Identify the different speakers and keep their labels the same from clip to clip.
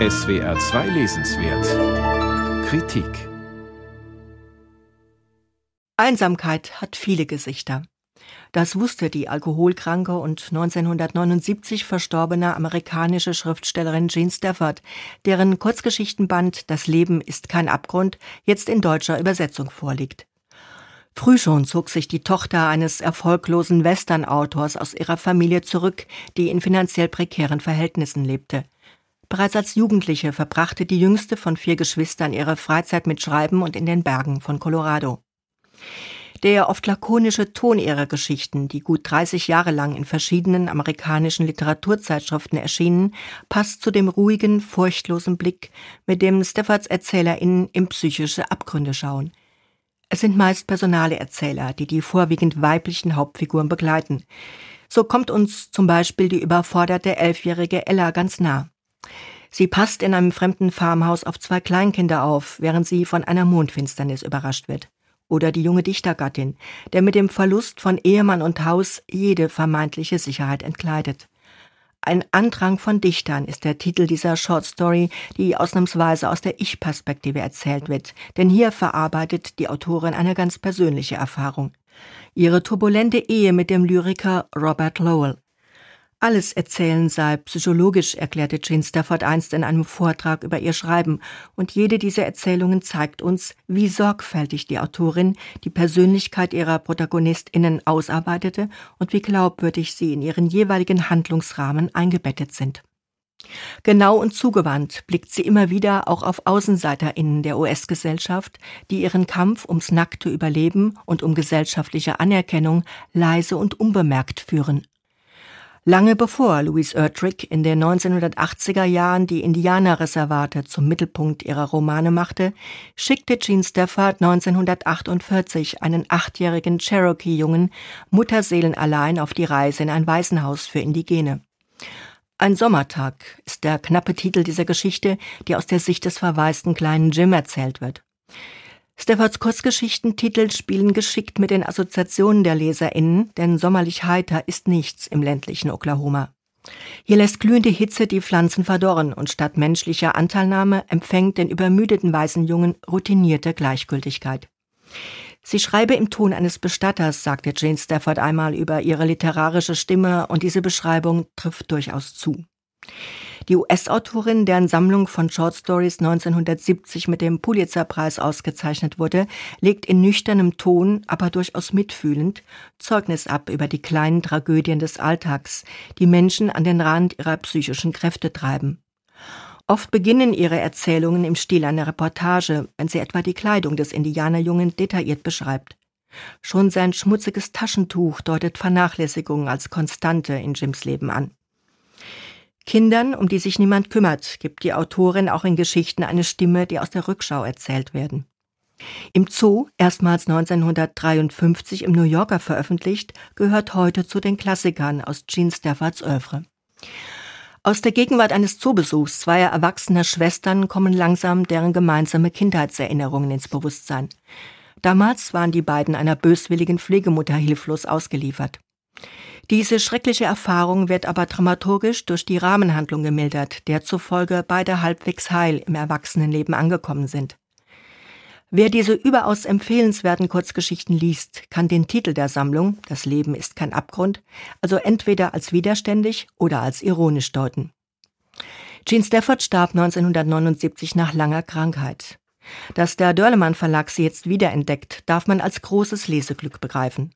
Speaker 1: SWR 2 Lesenswert Kritik
Speaker 2: Einsamkeit hat viele Gesichter. Das wusste die alkoholkranke und 1979 verstorbene amerikanische Schriftstellerin Jean Stafford, deren Kurzgeschichtenband Das Leben ist kein Abgrund jetzt in deutscher Übersetzung vorliegt. Früh schon zog sich die Tochter eines erfolglosen Western-Autors aus ihrer Familie zurück, die in finanziell prekären Verhältnissen lebte. Bereits als Jugendliche verbrachte die jüngste von vier Geschwistern ihre Freizeit mit Schreiben und in den Bergen von Colorado. Der oft lakonische Ton ihrer Geschichten, die gut 30 Jahre lang in verschiedenen amerikanischen Literaturzeitschriften erschienen, passt zu dem ruhigen, furchtlosen Blick, mit dem Steffords ErzählerInnen in psychische Abgründe schauen. Es sind meist personale Erzähler, die die vorwiegend weiblichen Hauptfiguren begleiten. So kommt uns zum Beispiel die überforderte elfjährige Ella ganz nah. Sie passt in einem fremden Farmhaus auf zwei Kleinkinder auf, während sie von einer Mondfinsternis überrascht wird oder die junge Dichtergattin, der mit dem Verlust von Ehemann und Haus jede vermeintliche Sicherheit entkleidet. Ein Andrang von Dichtern ist der Titel dieser Short Story, die ausnahmsweise aus der Ich-Perspektive erzählt wird, denn hier verarbeitet die Autorin eine ganz persönliche Erfahrung. Ihre turbulente Ehe mit dem Lyriker Robert Lowell. Alles Erzählen sei psychologisch, erklärte Jean Stafford einst in einem Vortrag über ihr Schreiben, und jede dieser Erzählungen zeigt uns, wie sorgfältig die Autorin die Persönlichkeit ihrer Protagonistinnen ausarbeitete und wie glaubwürdig sie in ihren jeweiligen Handlungsrahmen eingebettet sind. Genau und zugewandt blickt sie immer wieder auch auf AußenseiterInnen der US-Gesellschaft, die ihren Kampf ums nackte Überleben und um gesellschaftliche Anerkennung leise und unbemerkt führen. Lange bevor Louise Erdrich in den 1980er Jahren die Indianerreservate zum Mittelpunkt ihrer Romane machte, schickte Jean Stafford 1948 einen achtjährigen Cherokee-Jungen mutterseelenallein auf die Reise in ein Waisenhaus für Indigene. Ein Sommertag ist der knappe Titel dieser Geschichte, die aus der Sicht des verwaisten kleinen Jim erzählt wird. Steffords Kurzgeschichtentitel spielen geschickt mit den Assoziationen der LeserInnen, denn sommerlich heiter ist nichts im ländlichen Oklahoma. Hier lässt glühende Hitze die Pflanzen verdorren und statt menschlicher Anteilnahme empfängt den übermüdeten weißen Jungen routinierte Gleichgültigkeit. Sie schreibe im Ton eines Bestatters, sagte Jane Stafford einmal über ihre literarische Stimme, und diese Beschreibung trifft durchaus zu. Die US-Autorin, deren Sammlung von Short Stories 1970 mit dem Pulitzer-Preis ausgezeichnet wurde, legt in nüchternem Ton, aber durchaus mitfühlend, Zeugnis ab über die kleinen Tragödien des Alltags, die Menschen an den Rand ihrer psychischen Kräfte treiben. Oft beginnen ihre Erzählungen im Stil einer Reportage, wenn sie etwa die Kleidung des Indianerjungen detailliert beschreibt. Schon sein schmutziges Taschentuch deutet Vernachlässigung als Konstante in Jims Leben an. Kindern, um die sich niemand kümmert, gibt die Autorin auch in Geschichten eine Stimme, die aus der Rückschau erzählt werden. Im Zoo, erstmals 1953 im New Yorker veröffentlicht, gehört heute zu den Klassikern aus Jean Staffords Oeuvre. Aus der Gegenwart eines Zoobesuchs zweier erwachsener Schwestern kommen langsam deren gemeinsame Kindheitserinnerungen ins Bewusstsein. Damals waren die beiden einer böswilligen Pflegemutter hilflos ausgeliefert. Diese schreckliche Erfahrung wird aber dramaturgisch durch die Rahmenhandlung gemildert, der zufolge beide halbwegs heil im Erwachsenenleben angekommen sind. Wer diese überaus empfehlenswerten Kurzgeschichten liest, kann den Titel der Sammlung Das Leben ist kein Abgrund also entweder als widerständig oder als ironisch deuten. Jean Stafford starb 1979 nach langer Krankheit. Dass der Dörlemann Verlag sie jetzt wiederentdeckt, darf man als großes Leseglück begreifen.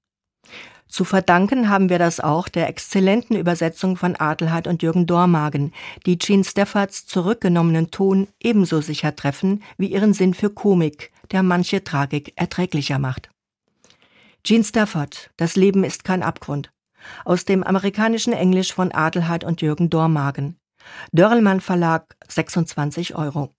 Speaker 2: Zu verdanken haben wir das auch der exzellenten Übersetzung von Adelheid und Jürgen Dormagen, die Jean Steffords zurückgenommenen Ton ebenso sicher treffen wie ihren Sinn für Komik, der manche Tragik erträglicher macht. Jean Stafford, Das Leben ist kein Abgrund. Aus dem amerikanischen Englisch von Adelheid und Jürgen Dormagen. Dörrelmann Verlag, 26 Euro.